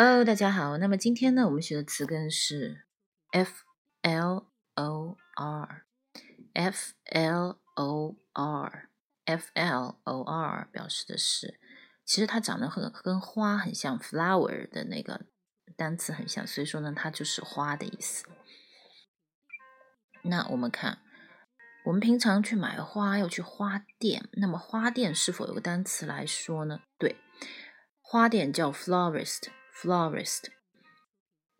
Hello，大家好。那么今天呢，我们学的词根是 f l o r，f l o r，f l o r 表示的是，其实它长得很跟花很像，flower 的那个单词很像，所以说呢，它就是花的意思。那我们看，我们平常去买花要去花店，那么花店是否有个单词来说呢？对，花店叫 florist。Florist，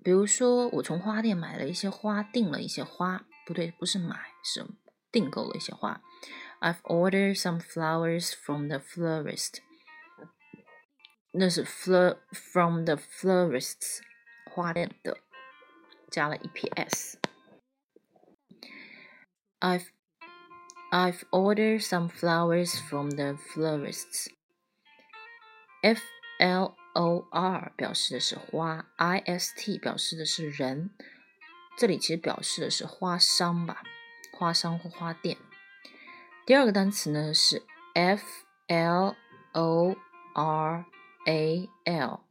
比如说我从花店买了一些花，订了一些花，不对，不是买，是订购了一些花。I've ordered some flowers from the florist。那是 fl from the florists，花店的，加了 e p s。I've I've ordered some flowers from the florists。F L O R 表示的是花，I S T 表示的是人，这里其实表示的是花商吧，花商或花店。第二个单词呢是 F L O R A L，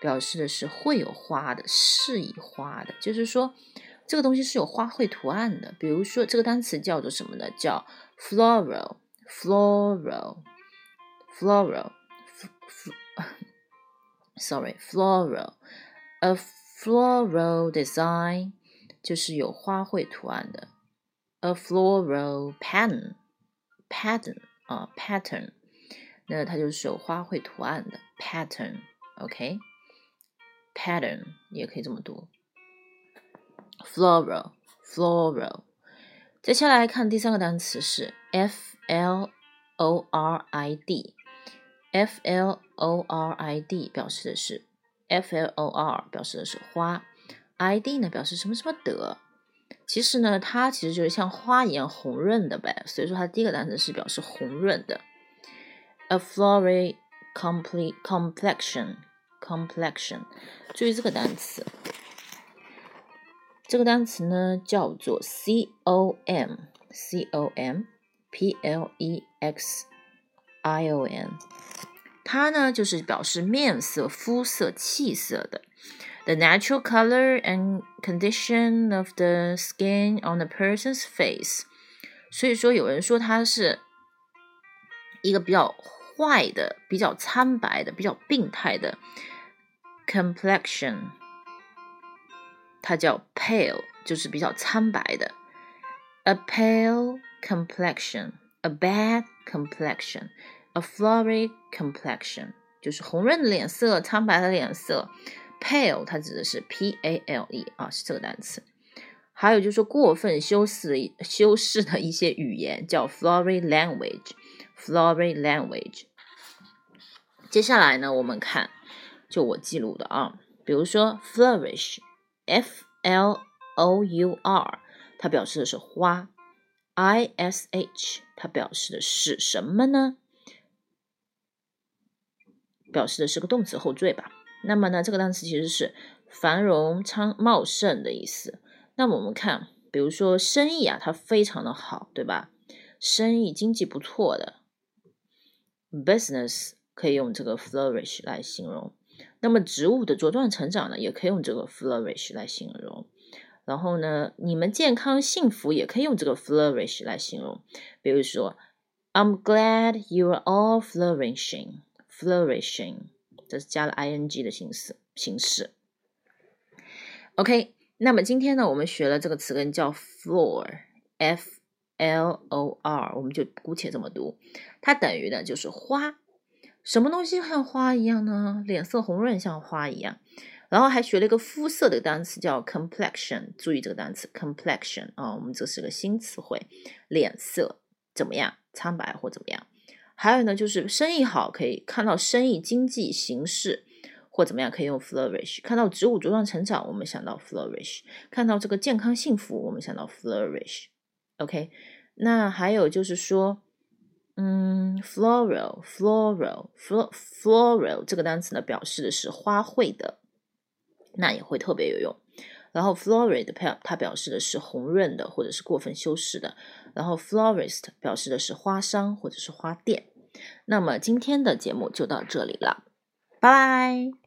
表示的是会有花的，是以花的，就是说这个东西是有花卉图案的。比如说这个单词叫做什么呢？叫 floral，floral，floral。Sorry, floral, a floral design 就是有花卉图案的。A floral pattern, pattern 啊，pattern，那它就是有花卉图案的 pattern，OK？Pattern 也可以这么读。Floral, floral。接下来看第三个单词是 f l o r i d。F l o r i d 表示的是 f l o r 表示的是花，i d 呢表示什么什么的。其实呢，它其实就是像花一样红润的呗。所以说它第一个单词是表示红润的，a florid complete complexion complexion。注意这个单词，这个单词呢叫做 c o m c o m p l e x i o n。它呢，就是表示面色、肤色、气色的，the natural color and condition of the skin on a person's face。所以说，有人说它是一个比较坏的、比较苍白的、比较病态的 complexion，它叫 pale，就是比较苍白的，a pale complexion，a bad complexion。A florid complexion 就是红润的脸色、苍白的脸色。Pale 它指的是 P A L E 啊，是这个单词。还有就是说过分修饰、修饰的一些语言叫 florid language。florid language。接下来呢，我们看就我记录的啊，比如说 flourish，F L O U R，它表示的是花。 I S H 它表示的是什么呢？表示的是个动词后缀吧。那么呢，这个单词其实是繁荣、昌茂盛的意思。那么我们看，比如说生意啊，它非常的好，对吧？生意经济不错的，business 可以用这个 flourish 来形容。那么植物的茁壮成长呢，也可以用这个 flourish 来形容。然后呢，你们健康幸福也可以用这个 flourish 来形容。比如说，I'm glad you are all flourishing。Flourishing，这是加了 ing 的形式形式。OK，那么今天呢，我们学了这个词根叫 floor，f l o r，我们就姑且这么读。它等于的就是花。什么东西像花一样呢？脸色红润像花一样。然后还学了一个肤色的单词叫 complexion，注意这个单词 complexion 啊，我们这是个新词汇，脸色怎么样？苍白或怎么样？还有呢，就是生意好，可以看到生意经济形势或怎么样，可以用 flourish。看到植物茁壮成长，我们想到 flourish。看到这个健康幸福，我们想到 flourish。OK，那还有就是说，嗯，floral，floral，floral 这个单词呢，表示的是花卉的，那也会特别有用。然后 florid 表它表示的是红润的或者是过分修饰的。然后 florist 表示的是花商或者是花店。那么今天的节目就到这里了，拜拜。